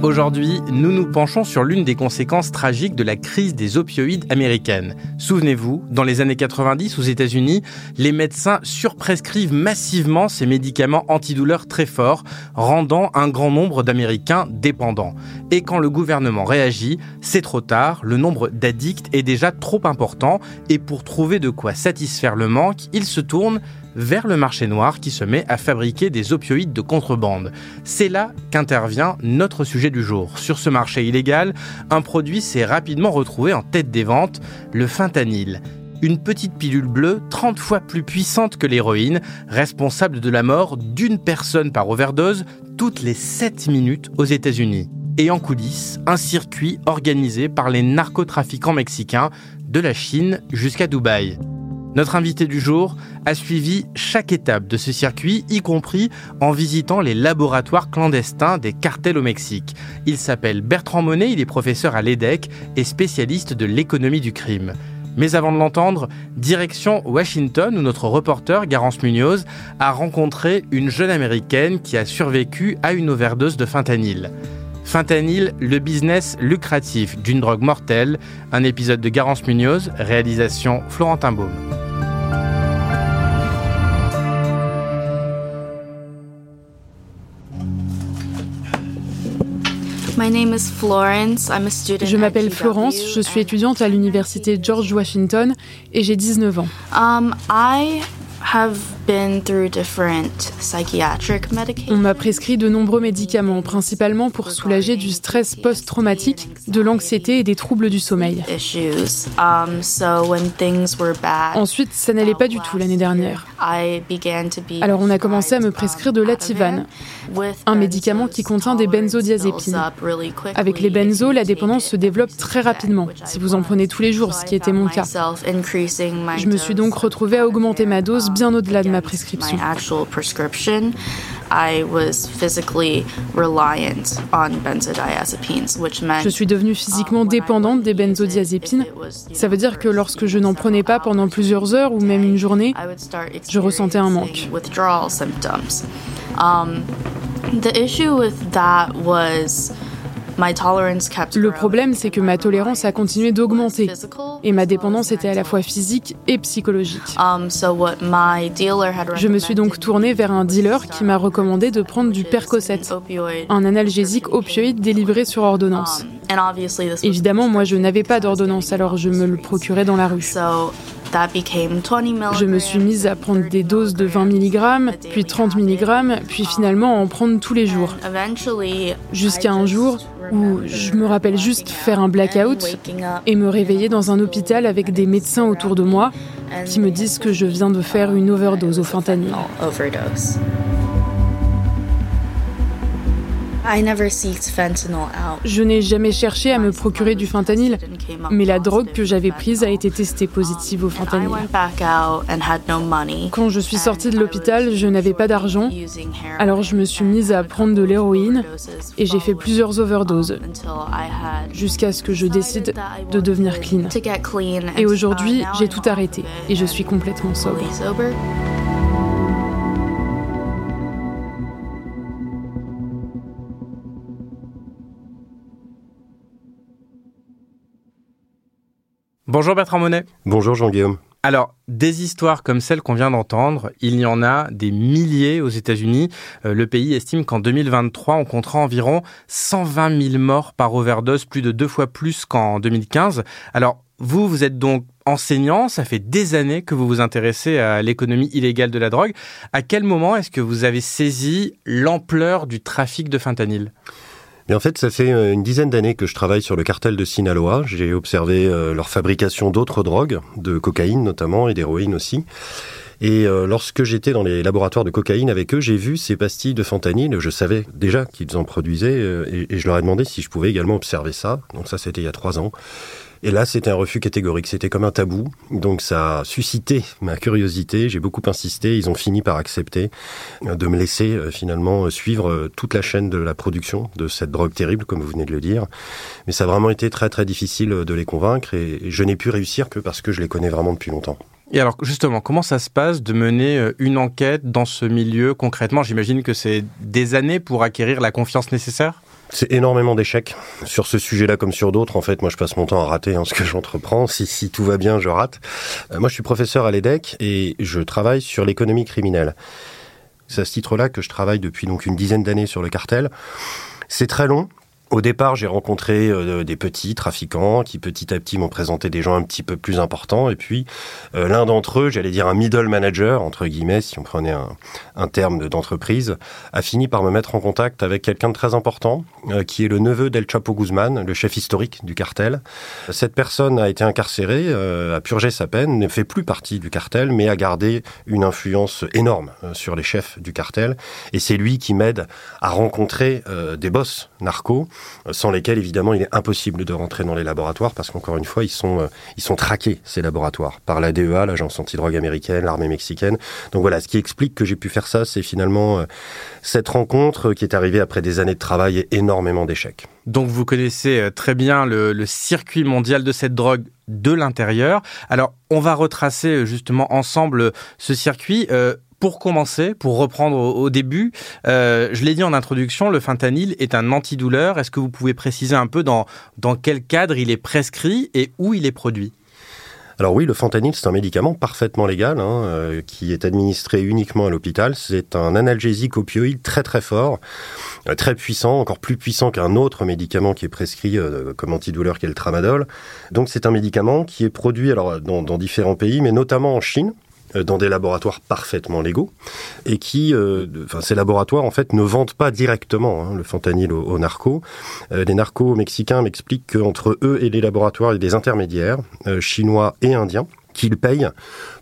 Aujourd'hui, nous nous penchons sur l'une des conséquences tragiques de la crise des opioïdes américaines. Souvenez-vous, dans les années 90 aux États-Unis, les médecins surprescrivent massivement ces médicaments antidouleurs très forts, rendant un grand nombre d'Américains dépendants. Et quand le gouvernement réagit, c'est trop tard, le nombre d'addicts est déjà trop important et pour trouver de quoi satisfaire le manque, il se tourne vers le marché noir qui se met à fabriquer des opioïdes de contrebande. C'est là qu'intervient notre sujet du jour. Sur ce marché illégal, un produit s'est rapidement retrouvé en tête des ventes, le fentanyl une petite pilule bleue 30 fois plus puissante que l'héroïne, responsable de la mort d'une personne par overdose toutes les 7 minutes aux États-Unis. Et en coulisses, un circuit organisé par les narcotrafiquants mexicains de la Chine jusqu'à Dubaï. Notre invité du jour a suivi chaque étape de ce circuit, y compris en visitant les laboratoires clandestins des cartels au Mexique. Il s'appelle Bertrand Monet, il est professeur à l'EDEC et spécialiste de l'économie du crime. Mais avant de l'entendre, direction Washington où notre reporter Garance Munoz a rencontré une jeune américaine qui a survécu à une overdose de fentanyl. Fentanyl, le business lucratif d'une drogue mortelle, un épisode de Garance Munoz, réalisation Florentin Baume. Je m'appelle Florence, je suis étudiante à l'université George Washington et j'ai 19 ans. Um, on m'a prescrit de nombreux médicaments, principalement pour soulager du stress post-traumatique, de l'anxiété et des troubles du sommeil. Um, Ensuite, ça n'allait pas du tout l'année dernière. Alors on a commencé à me prescrire de l'Ativan, un médicament qui contient des benzodiazépines. Avec les benzos, la dépendance se développe très rapidement, si vous en prenez tous les jours, ce qui était mon cas. Je me suis donc retrouvée à augmenter ma dose bien au-delà de ma prescription. Je suis devenue physiquement dépendante des benzodiazépines. Ça veut dire que lorsque je n'en prenais pas pendant plusieurs heures ou même une journée, je ressentais un manque. Um, the issue with that was le problème, c'est que ma tolérance a continué d'augmenter et ma dépendance était à la fois physique et psychologique. Um, Je me suis donc tournée vers un dealer qui m'a recommandé de prendre du Percocet, un analgésique opioïde délivré sur ordonnance. Um, Évidemment, moi je n'avais pas d'ordonnance, alors je me le procurais dans la rue. Je me suis mise à prendre des doses de 20 mg, puis 30 mg, puis finalement en prendre tous les jours. Jusqu'à un jour où je me rappelle juste faire un blackout et me réveiller dans un hôpital avec des médecins autour de moi qui me disent que je viens de faire une overdose au fentanyl. Je n'ai jamais cherché à me procurer du fentanyl, mais la drogue que j'avais prise a été testée positive au fentanyl. Quand je suis sortie de l'hôpital, je n'avais pas d'argent, alors je me suis mise à prendre de l'héroïne et j'ai fait plusieurs overdoses jusqu'à ce que je décide de devenir clean. Et aujourd'hui, j'ai tout arrêté et je suis complètement sobre. Bonjour Bertrand Monet. Bonjour Jean-Guillaume. Alors, des histoires comme celle qu'on vient d'entendre, il y en a des milliers aux États-Unis. Euh, le pays estime qu'en 2023, on comptera environ 120 000 morts par overdose, plus de deux fois plus qu'en 2015. Alors, vous, vous êtes donc enseignant, ça fait des années que vous vous intéressez à l'économie illégale de la drogue. À quel moment est-ce que vous avez saisi l'ampleur du trafic de fentanyl? Et en fait, ça fait euh, une dizaine d'années que je travaille sur le cartel de Sinaloa. J'ai observé euh, leur fabrication d'autres drogues, de cocaïne notamment et d'héroïne aussi. Et euh, lorsque j'étais dans les laboratoires de cocaïne avec eux, j'ai vu ces pastilles de fentanyl. Je savais déjà qu'ils en produisaient et, je leur ai demandé si je pouvais également observer ça. Donc ça, c'était il y a trois ans. Et là, c'était un refus catégorique, c'était comme un tabou. Donc ça a suscité ma curiosité, j'ai beaucoup insisté, ils ont fini par accepter euh, de me laisser euh, finalement euh, suivre toute la chaîne de la production de cette drogue terrible, comme vous venez de le dire. Mais ça a vraiment été très très difficile de les convaincre et je n'ai pu réussir que parce que je les connais vraiment depuis longtemps. Et alors justement, comment ça se passe de mener une enquête dans ce milieu concrètement? J'imagine que c'est des années pour acquérir la confiance nécessaire? C'est énormément d'échecs. Sur ce sujet-là comme sur d'autres, en fait, moi je passe mon temps à rater hein, ce que j'entreprends. Si, si tout va bien, je rate. Euh, moi je suis professeur à l'EDEC et je travaille sur l'économie criminelle. C'est à ce titre-là que je travaille depuis donc une dizaine d'années sur le cartel. C'est très long, au départ, j'ai rencontré euh, des petits trafiquants qui petit à petit m'ont présenté des gens un petit peu plus importants. Et puis, euh, l'un d'entre eux, j'allais dire un middle manager, entre guillemets, si on prenait un, terme d'entreprise, a fini par me mettre en contact avec quelqu'un de très important, euh, qui est le neveu d'El Chapo Guzman, le chef historique du cartel. Cette personne a été incarcérée, a purgé sa peine, ne fait plus partie du cartel, mais a gardé une influence énorme sur les chefs du cartel. Et c'est lui qui m'aide à rencontrer des boss narcos sans lesquels évidemment il est impossible de rentrer dans les laboratoires parce qu'encore une fois ils sont euh, ils sont traqués ces laboratoires par la DEA, l'agence antidrogue américaine, l'armée mexicaine. Donc voilà, ce qui explique que j'ai pu faire ça, c'est finalement euh, cette rencontre qui est arrivée après des années de travail et énormément d'échecs. Donc vous connaissez euh, très bien le, le circuit mondial de cette drogue de l'intérieur. Alors on va retracer justement ensemble ce circuit. Euh, pour commencer, pour reprendre au, début, euh, je l'ai dit en introduction, le fentanyl est un antidouleur. Est-ce que vous pouvez préciser un peu dans, quel cadre il est prescrit et où il est produit? Alors oui, le fentanyl, c'est un médicament parfaitement légal, hein, euh, qui est administré uniquement à l'hôpital. C'est un analgésique opioïde très très fort, euh, très puissant, encore plus puissant qu'un autre médicament qui est prescrit comme antidouleur, qui est le tramadol. Donc c'est un médicament qui est produit alors dans différents pays, mais notamment en Chine, dans des laboratoires parfaitement légaux et qui, euh, ces laboratoires en fait ne vendent pas directement hein, le fentanyl aux, narcos. Euh, les narcos mexicains m'expliquent qu'entre eux et les laboratoires, il y a des intermédiaires chinois et indiens qu'ils payent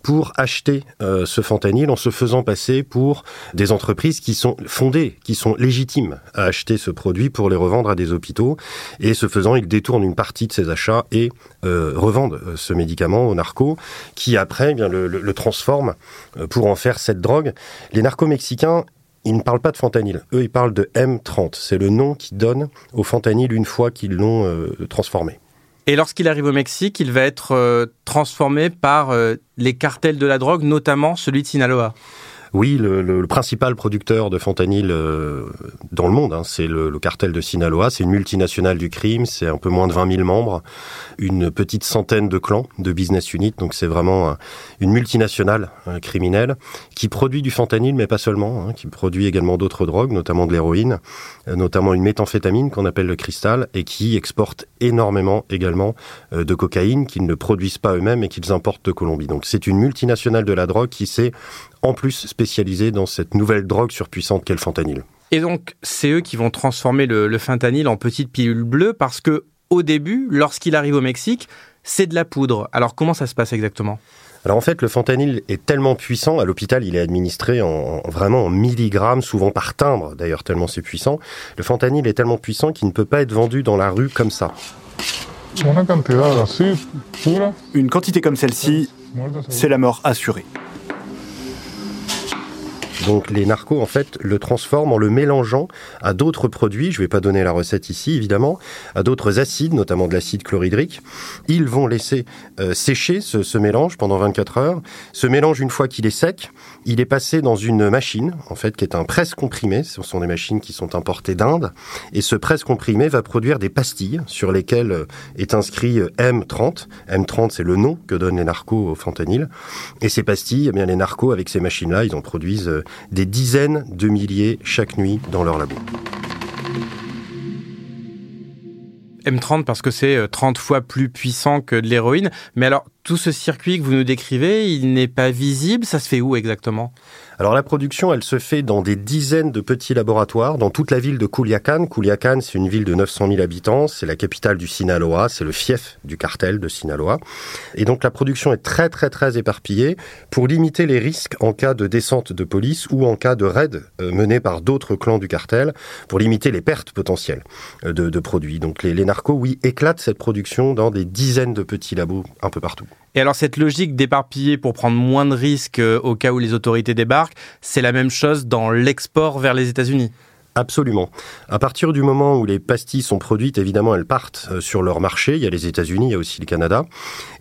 pour acheter euh, ce fentanyl en se faisant passer pour des entreprises qui sont fondées, qui sont légitimes à acheter ce produit pour les revendre à des hôpitaux. Et ce faisant, ils détournent une partie de ces achats et euh, revendent euh, ce médicament aux narcos, qui après eh bien, le, le, transforment pour en faire cette drogue. Les narcos mexicains ils ne parlent pas de fentanyl. Eux, ils parlent de M30. C'est le nom qu'ils donnent au fentanyl une fois qu'ils l'ont transformé. Et lorsqu'il arrive au Mexique, il va être euh, transformé par euh, les cartels de la drogue, notamment celui de Sinaloa. Oui, le, principal producteur de fentanyl euh, dans le monde, hein, c'est le, cartel de Sinaloa. C'est une multinationale du crime, c'est un peu moins de 20 000 membres, une petite centaine de clans, de business units. Donc c'est vraiment une multinationale criminelle qui produit du fentanyl, mais pas seulement, hein, qui produit également d'autres drogues, notamment de l'héroïne, euh, notamment une méthamphétamine qu'on appelle le cristal, et qui exporte énormément également euh, de cocaïne qu'ils ne produisent pas eux-mêmes et qu'ils importent de Colombie. Donc c'est une multinationale de la drogue qui s'est en plus spécialisé dans cette nouvelle drogue surpuissante qu'est le fentanyl. Et donc, c'est eux qui vont transformer le, le fentanyl en petites pilules bleues parce que, au début, lorsqu'il arrive au Mexique, c'est de la poudre. Alors, comment ça se passe exactement? Alors en fait, le fentanyl est tellement puissant, à l'hôpital, il est administré en, vraiment en milligrammes, souvent par timbre, d'ailleurs, tellement c'est puissant. Le fentanyl est tellement puissant qu'il ne peut pas être vendu dans la rue comme ça. Une quantité comme celle-ci, c'est la mort assurée. Donc les narcos, en fait, le transforment en le mélangeant à d'autres produits, je ne vais pas donner la recette ici, évidemment, à d'autres acides, notamment de l'acide chlorhydrique. Ils vont laisser euh, sécher ce, ce, mélange pendant 24 heures. Ce mélange, une fois qu'il est sec, il est passé dans une machine, en fait, qui est un presse comprimé. Ce sont des machines qui sont importées d'Inde. Et ce presse comprimé va produire des pastilles sur lesquelles euh, est inscrit euh, M30. M30, c'est le nom que donnent les narcos au fentanyl. Et ces pastilles, eh bien, les narcos, avec ces machines-là, ils en produisent des dizaines de milliers chaque nuit dans leur labo. M30 parce que c'est 30 euh, fois plus puissant que de l'héroïne. Mais alors, tout ce circuit que vous nous décrivez, il n'est pas visible. Ça se fait où exactement? Alors la production, elle se fait dans des dizaines de petits laboratoires dans toute la ville de Culiacan. Culiacan, c'est une ville de 900 000 habitants, c'est la capitale du Sinaloa, c'est le fief du cartel de Sinaloa. Et donc la production est très très très éparpillée pour limiter les risques en cas de descente de police ou en cas de raid euh, mené par d'autres clans du cartel, pour limiter les pertes potentielles euh, de, produits. Donc les, les narcos, oui, éclatent cette production dans des dizaines de petits labos un peu partout. Et alors cette logique d'éparpiller pour prendre moins de risques euh, au cas où les autorités débarquent, c'est la même chose dans l'export vers les États-Unis Absolument. À partir du moment où les pastilles sont produites, évidemment, elles partent euh, sur leur marché. Il y a les États-Unis, il y a aussi le Canada.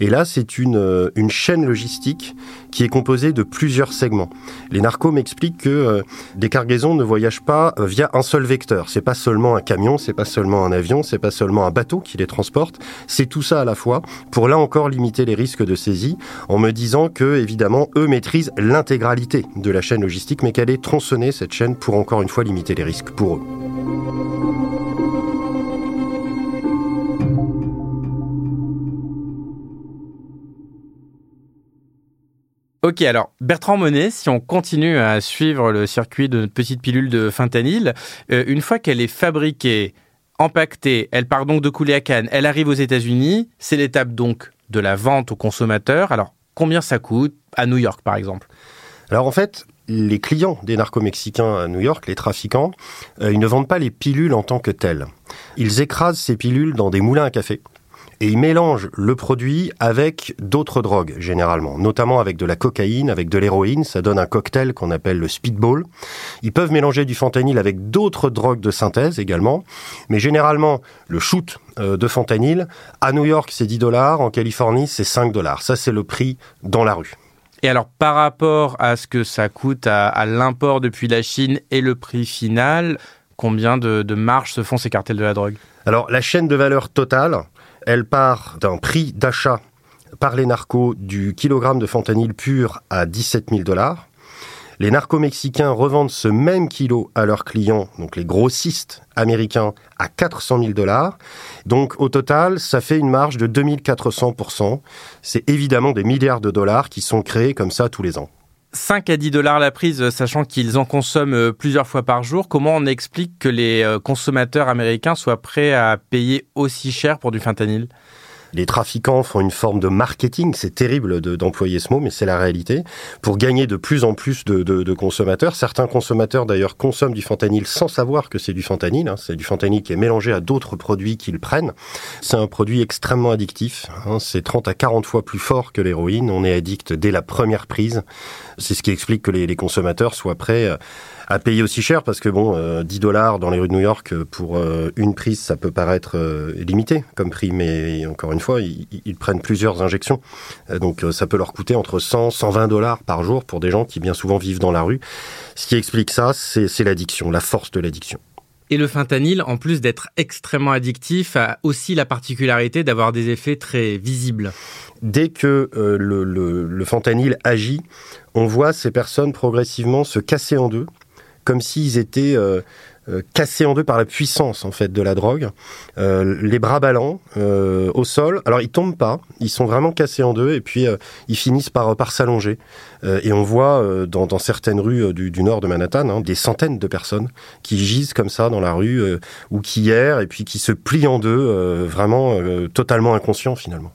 Et là, c'est une, euh, une chaîne logistique qui est composée de plusieurs segments. Les narcos m'expliquent que euh, des cargaisons ne voyagent pas via un seul vecteur. C'est pas seulement un camion, c'est pas seulement un avion, c'est pas seulement un bateau qui les transporte. C'est tout ça à la fois pour là encore limiter les risques de saisie en me disant que, évidemment, eux maîtrisent l'intégralité de la chaîne logistique, mais qu'elle est tronçonnée, cette chaîne, pour encore une fois limiter les risques pour eux. Ok, alors Bertrand Monet, si on continue à suivre le circuit de notre petite pilule de fentanyl, euh, une fois qu'elle est fabriquée, empaquetée, elle part donc de couler à Cannes, elle arrive aux États-Unis, c'est l'étape donc de la vente aux consommateurs. Alors combien ça coûte à New York par exemple? Alors en fait, les clients des narco-mexicains à New York, les trafiquants, euh, ils ne vendent pas les pilules en tant que telles. Ils écrasent ces pilules dans des moulins à café et ils mélangent le produit avec d'autres drogues généralement, notamment avec de la cocaïne, avec de l'héroïne, ça donne un cocktail qu'on appelle le speedball. Ils peuvent mélanger du fentanyl avec d'autres drogues de synthèse également, mais généralement le shoot euh, de fentanyl à New York c'est 10 dollars, en Californie c'est 5 dollars. Ça c'est le prix dans la rue. Et alors, par rapport à ce que ça coûte à, l'import depuis la Chine et le prix final, combien de, de marge se font ces cartels de la drogue? Alors, la chaîne de valeur totale, elle part d'un prix d'achat par les narcos du kilogramme de fentanyl pur à 17 000 dollars. Les narco-mexicains revendent ce même kilo à leurs clients, donc les grossistes américains, à 400 000 dollars. Donc au total, ça fait une marge de 2400% C'est évidemment des milliards de dollars qui sont créés comme ça tous les ans. 5 à 10 dollars la prise, sachant qu'ils en consomment euh, plusieurs fois par jour. Comment on explique que les euh, consommateurs américains soient prêts à payer aussi cher pour du fentanyl? Les trafiquants font une forme de marketing, c'est terrible d'employer ce mot, mais c'est la réalité, pour gagner de plus en plus de, consommateurs. Certains consommateurs d'ailleurs consomment du fentanyl sans savoir que c'est du fentanyl, hein. c'est du fentanyl qui est mélangé à d'autres produits qu'ils prennent. C'est un produit extrêmement addictif, hein. c'est 30 à 40 fois plus fort que l'héroïne, on est addict dès la première prise. C'est ce qui explique que les, consommateurs soient prêts euh, à payer aussi cher parce que bon, 10 euh, dollars dans les rues de New York euh, pour euh, une prise, ça peut paraître limité comme prix, mais encore une fois, ils, prennent plusieurs injections, donc ça peut leur coûter entre 100, 120 dollars par jour pour des gens qui bien souvent vivent dans la rue. Ce qui explique ça, c'est l'addiction, la force de l'addiction. Et le fentanyl, en plus d'être extrêmement addictif, a aussi la particularité d'avoir des effets très visibles. Dès que le, le fentanyl agit, on voit ces personnes progressivement se casser en deux, comme s'ils étaient euh, euh, cassés en deux par la puissance en fait de la drogue, euh, les bras ballants au sol. Alors ils tombent pas, ils sont vraiment cassés en deux et puis ils finissent par par s'allonger. et on voit dans, certaines rues du, nord de Manhattan hein, des centaines de personnes qui gisent comme ça dans la rue ou qui errent et puis qui se plient en deux, vraiment totalement inconscients finalement.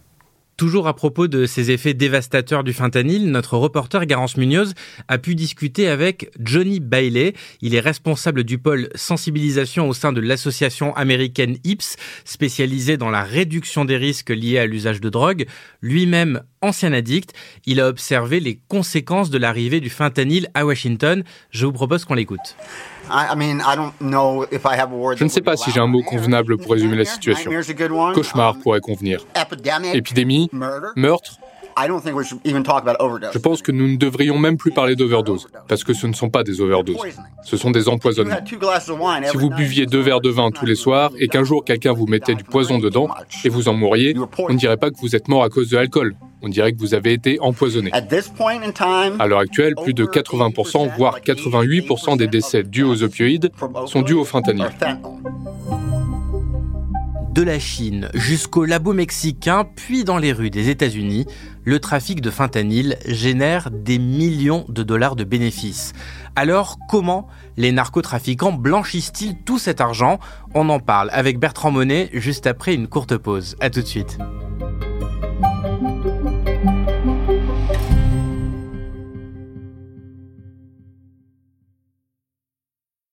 Toujours à propos de ces effets dévastateurs du fentanyl, notre reporter Garance Munoz a pu discuter avec Johnny Bailey. Il est responsable du pôle sensibilisation au sein de l'association américaine IPS, spécialisée dans la réduction des risques liés à l'usage de drogue. Lui-même ancien addict, il a observé les conséquences de l'arrivée du fentanyl à Washington. Je vous propose qu'on l'écoute. Je ne sais pas si j'ai un mot convenable pour résumer la situation. Cauchemar pourrait convenir. Épidémie, meurtre? Je pense que nous ne devrions même plus parler d'overdose, parce que ce ne sont pas des overdoses, ce sont des empoisonnements. Si vous buviez deux verres de vin tous les soirs et qu'un jour quelqu'un vous mettait du poison dedans et vous en mouriez, on ne dirait pas que vous êtes mort à cause de l'alcool, on dirait que vous avez été empoisonné. À l'heure actuelle, plus de 80%, voire 88% des décès dus aux opioïdes sont dus au fentanyl. De la Chine jusqu'au labo mexicain, puis dans les rues des États-Unis, le trafic de fentanyl génère des millions de dollars de bénéfices. Alors comment les narcotrafiquants blanchissent-ils tout cet argent? On en parle avec Bertrand Monet juste après une courte pause. A tout de suite.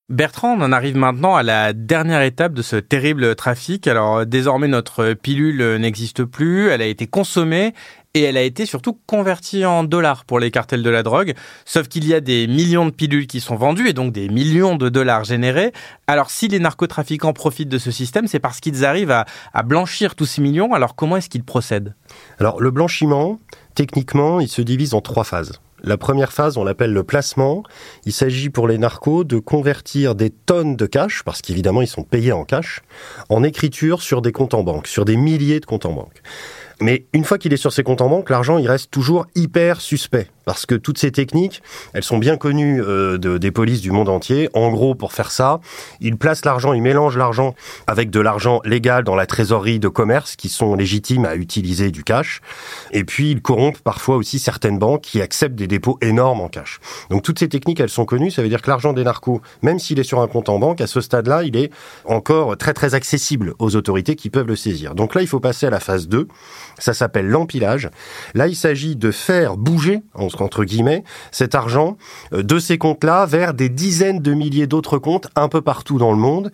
Bertrand, on en arrive maintenant à la dernière étape de ce terrible trafic. Alors désormais notre pilule n'existe plus, elle a été consommée et elle a été surtout convertie en dollars pour les cartels de la drogue. Sauf qu'il y a des millions de pilules qui sont vendues et donc des millions de dollars générés. Alors si les narcotrafiquants profitent de ce système, c'est parce qu'ils arrivent à, à blanchir tous ces millions. Alors comment est-ce qu'ils procèdent? Alors le blanchiment, techniquement, il se divise en trois phases. La première phase, on l'appelle le placement. Il s'agit pour les narcos de convertir des tonnes de cash, parce qu'évidemment ils sont payés en cash, en écriture sur des comptes en banque, sur des milliers de comptes en banque. Mais une fois qu'il est sur ses comptes en banque, l'argent, il reste toujours hyper suspect. Parce que toutes ces techniques, elles sont bien connues euh, de, des polices du monde entier. En gros, pour faire ça, ils placent l'argent, ils mélangent l'argent avec de l'argent légal dans la trésorerie de commerce qui sont légitimes à utiliser du cash. Et puis, ils corrompent parfois aussi certaines banques qui acceptent des dépôts énormes en cash. Donc, toutes ces techniques, elles sont connues. Ça veut dire que l'argent des narcos, même s'il est sur un compte en banque, à ce stade-là, il est encore très, très accessible aux autorités qui peuvent le saisir. Donc là, il faut passer à la phase 2 ça s'appelle l'empilage. Là, il s'agit de faire bouger, entre guillemets, cet argent euh, de ces comptes-là vers des dizaines de milliers d'autres comptes un peu partout dans le monde.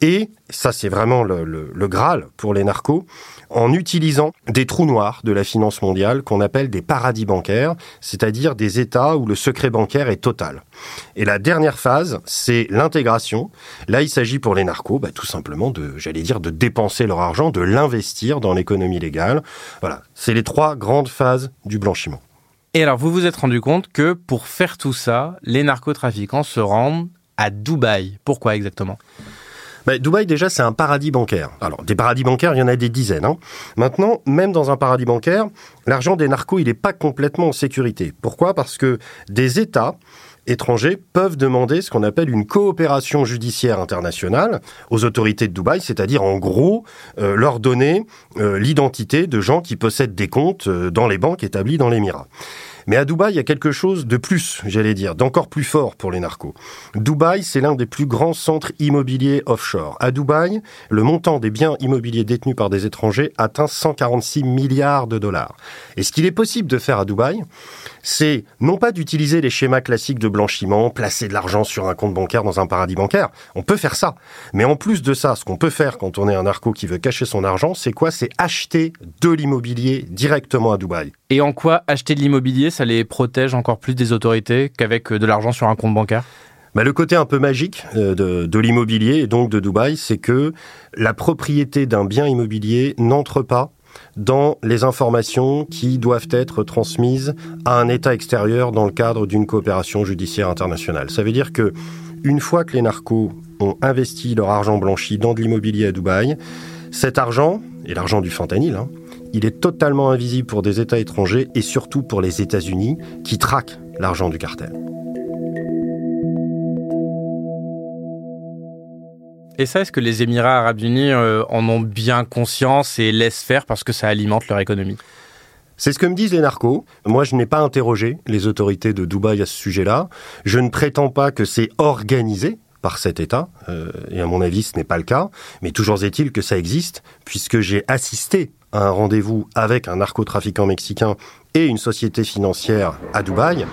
Et ça, c'est vraiment le, Graal pour les narcos, en utilisant des trous noirs de la finance mondiale qu'on appelle des paradis bancaires, c'est-à-dire des États où le secret bancaire est total. Et la dernière phase, c'est l'intégration. Là, il s'agit pour les narcos, bah, tout simplement de, j'allais dire, de dépenser leur argent, de l'investir dans l'économie légale. Voilà, c'est les trois grandes phases du blanchiment. Et alors, vous vous êtes rendu compte que pour faire tout ça, les narcotrafiquants se rendent à Dubaï. Pourquoi exactement? Bah, Dubaï, déjà, c'est un paradis bancaire. Alors, des paradis bancaires, il y en a des dizaines. Hein. Maintenant, même dans un paradis bancaire, l'argent des narcos, il n'est pas complètement en sécurité. Pourquoi? Parce que des États étrangers peuvent demander ce qu'on appelle une coopération judiciaire internationale aux autorités de Dubaï, c'est-à-dire en gros euh, leur donner euh, l'identité de gens qui possèdent des comptes euh, dans les banques établies dans l'Émirat. Mais à Dubaï, il y a quelque chose de plus, j'allais dire, d'encore plus fort pour les narcos. Dubaï, c'est l'un des plus grands centres immobiliers offshore. À Dubaï, le montant des biens immobiliers détenus par des étrangers atteint 146 milliards de dollars. Et ce qu'il est possible de faire à Dubaï, c'est non pas d'utiliser les schémas classiques de blanchiment, placer de l'argent sur un compte bancaire dans un paradis bancaire. On peut faire ça. Mais en plus de ça, ce qu'on peut faire quand on est un narco qui veut cacher son argent, c'est quoi? C'est acheter de l'immobilier directement à Dubaï. Et en quoi acheter de l'immobilier, ça les protège encore plus des autorités qu'avec euh, de l'argent sur un compte bancaire? Bah, le côté un peu magique euh, de, de l'immobilier et donc de Dubaï, c'est que la propriété d'un bien immobilier n'entre pas dans les informations qui doivent être transmises à un État extérieur dans le cadre d'une coopération judiciaire internationale. Ça veut dire que une fois que les narcos ont investi leur argent blanchi dans de l'immobilier à Dubaï, cet argent, et l'argent du fentanyl, hein, il est totalement invisible pour des États étrangers et surtout pour les États-Unis qui traquent l'argent du cartel. Et ça, est-ce que les Émirats arabes unis euh, en ont bien conscience et laissent faire parce que ça alimente leur économie? C'est ce que me disent les narcos. Moi, je n'ai pas interrogé les autorités de Dubaï à ce sujet-là. Je ne prétends pas que c'est organisé par cet État, euh, et à mon avis, ce n'est pas le cas. Mais toujours est-il que ça existe, puisque j'ai assisté un rendez-vous avec un narcotrafiquant mexicain et une société financière à Dubaï,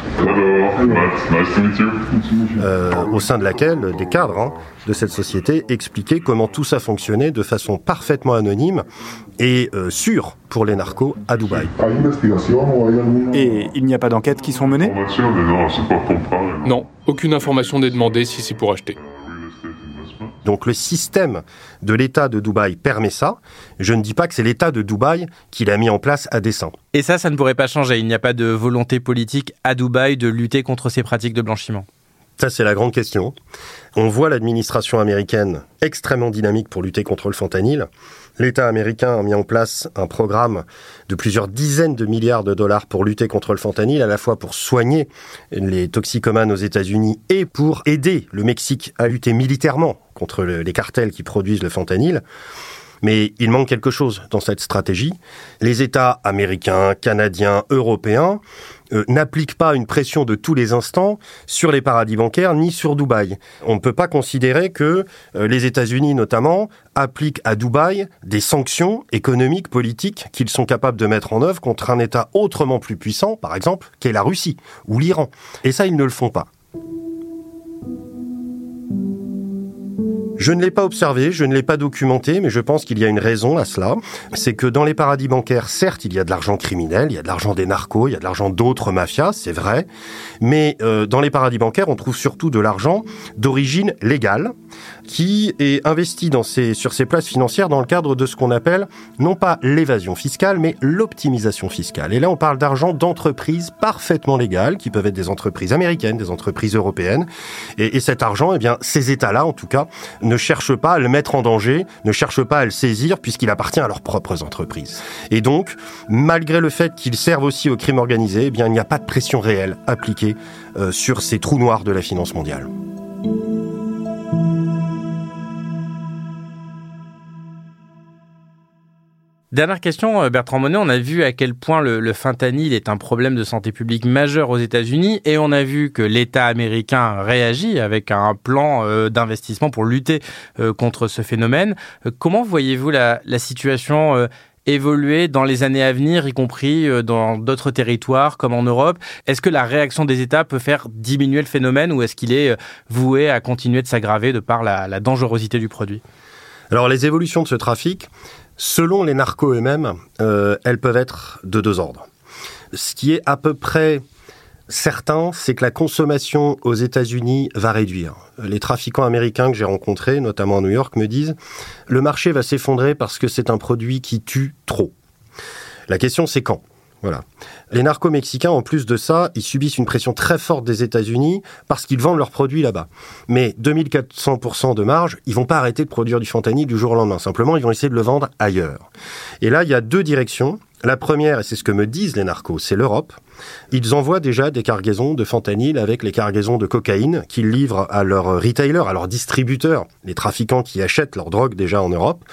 euh, au sein de laquelle des cadres hein, de cette société expliquaient comment tout ça fonctionnait de façon parfaitement anonyme et euh, sûre pour les narcos à Dubaï. Et il n'y a pas d'enquête qui sont menées? Non, aucune information n'est demandée si c'est pour acheter. Donc le système de l'État de Dubaï permet ça. Je ne dis pas que c'est l'État de Dubaï qui l'a mis en place à dessein. Et ça, ça ne pourrait pas changer. Il n'y a pas de volonté politique à Dubaï de lutter contre ces pratiques de blanchiment. Ça, c'est la grande question. On voit l'administration américaine extrêmement dynamique pour lutter contre le fentanyl. L'État américain a mis en place un programme de plusieurs dizaines de milliards de dollars pour lutter contre le fentanyl, à la fois pour soigner les toxicomanes aux États-Unis et pour aider le Mexique à lutter militairement contre les cartels qui produisent le fentanyl. Mais il manque quelque chose dans cette stratégie. Les États américains, canadiens, européens euh, n'appliquent pas une pression de tous les instants sur les paradis bancaires ni sur Dubaï. On ne peut pas considérer que euh, les États-Unis notamment appliquent à Dubaï des sanctions économiques, politiques qu'ils sont capables de mettre en œuvre contre un État autrement plus puissant, par exemple, qu'est la Russie ou l'Iran. Et ça, ils ne le font pas. Je ne l'ai pas observé, je ne l'ai pas documenté, mais je pense qu'il y a une raison à cela. C'est que dans les paradis bancaires, certes, il y a de l'argent criminel, il y a de l'argent des narcos, il y a de l'argent d'autres mafias, c'est vrai. Mais euh, dans les paradis bancaires, on trouve surtout de l'argent d'origine légale qui est investi dans sur ces places financières dans le cadre de ce qu'on appelle non pas l'évasion fiscale, mais l'optimisation fiscale. Et là, on parle d'argent d'entreprises parfaitement légales, qui peuvent être des entreprises américaines, des entreprises européennes. Et, et cet argent, eh bien, ces États-là, en tout cas, ne cherchent pas à le mettre en danger, ne cherchent pas à le saisir, puisqu'il appartient à leurs propres entreprises. Et donc, malgré le fait qu'ils servent aussi au crime organisé, eh bien, il n'y a pas de pression réelle appliquée euh, sur ces trous noirs de la finance mondiale. Dernière question, euh, Bertrand Monet. On a vu à quel point le, fentanyl est un problème de santé publique majeur aux États-Unis et on a vu que l'État américain réagit avec un plan euh, d'investissement pour lutter euh, contre ce phénomène. Comment voyez-vous la, la situation évoluer dans les années à venir, y compris dans d'autres territoires comme en Europe? Est-ce que la réaction des États peut faire diminuer le phénomène ou est-ce qu'il est voué à continuer de s'aggraver de par la, la dangerosité du produit? Alors les évolutions de ce trafic, Selon les narcos eux-mêmes, euh, elles peuvent être de deux ordres. Ce qui est à peu près certain, c'est que la consommation aux États-Unis va réduire. Les trafiquants américains que j'ai rencontrés, notamment à New York, me disent le marché va s'effondrer parce que c'est un produit qui tue trop. La question c'est quand? Voilà. Les narco-mexicains, en plus de ça, ils subissent une pression très forte des États-Unis parce qu'ils vendent leurs produits là-bas. Mais 2400% de marge, ils vont pas arrêter de produire du fentanyl du jour au lendemain. Simplement, ils vont essayer de le vendre ailleurs. Et là, il y a deux directions. La première, et c'est ce que me disent les narcos, c'est l'Europe. Ils envoient déjà des cargaisons de fentanyl avec les cargaisons de cocaïne qu'ils livrent à leurs retailers, à leurs distributeurs, les trafiquants qui achètent leur drogue déjà en Europe.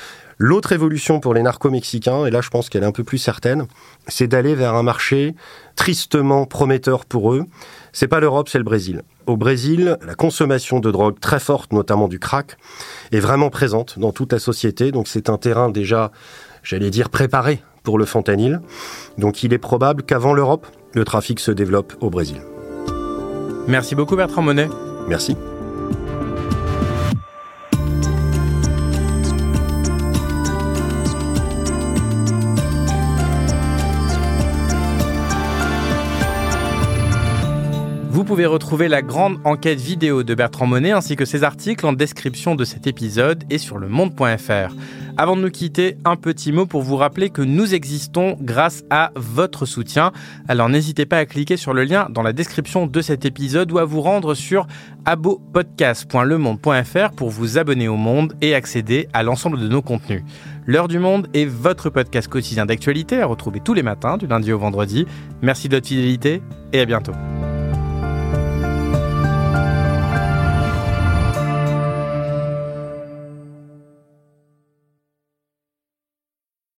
L'autre évolution pour les narco-mexicains, et là je pense qu'elle est un peu plus certaine, c'est d'aller vers un marché tristement prometteur pour eux. C'est pas l'Europe, c'est le Brésil. Au Brésil, la consommation de drogue très forte, notamment du crack, est vraiment présente dans toute la société. Donc c'est un terrain déjà, j'allais dire, préparé pour le fentanyl. Donc il est probable qu'avant l'Europe, le trafic se développe au Brésil. Merci beaucoup Bertrand Monet. Merci. Pouvez retrouver la grande enquête vidéo de Bertrand Monet ainsi que ses articles en description de cet épisode et sur le monde.fr. Avant de nous quitter, un petit mot pour vous rappeler que nous existons grâce à votre soutien. Alors n'hésitez pas à cliquer sur le lien dans la description de cet épisode ou à vous rendre sur abopodcast.lemonde.fr pour vous abonner au monde et accéder à l'ensemble de nos contenus. L'heure du monde est votre podcast quotidien d'actualité à retrouver tous les matins du lundi au vendredi. Merci de votre fidélité et à bientôt.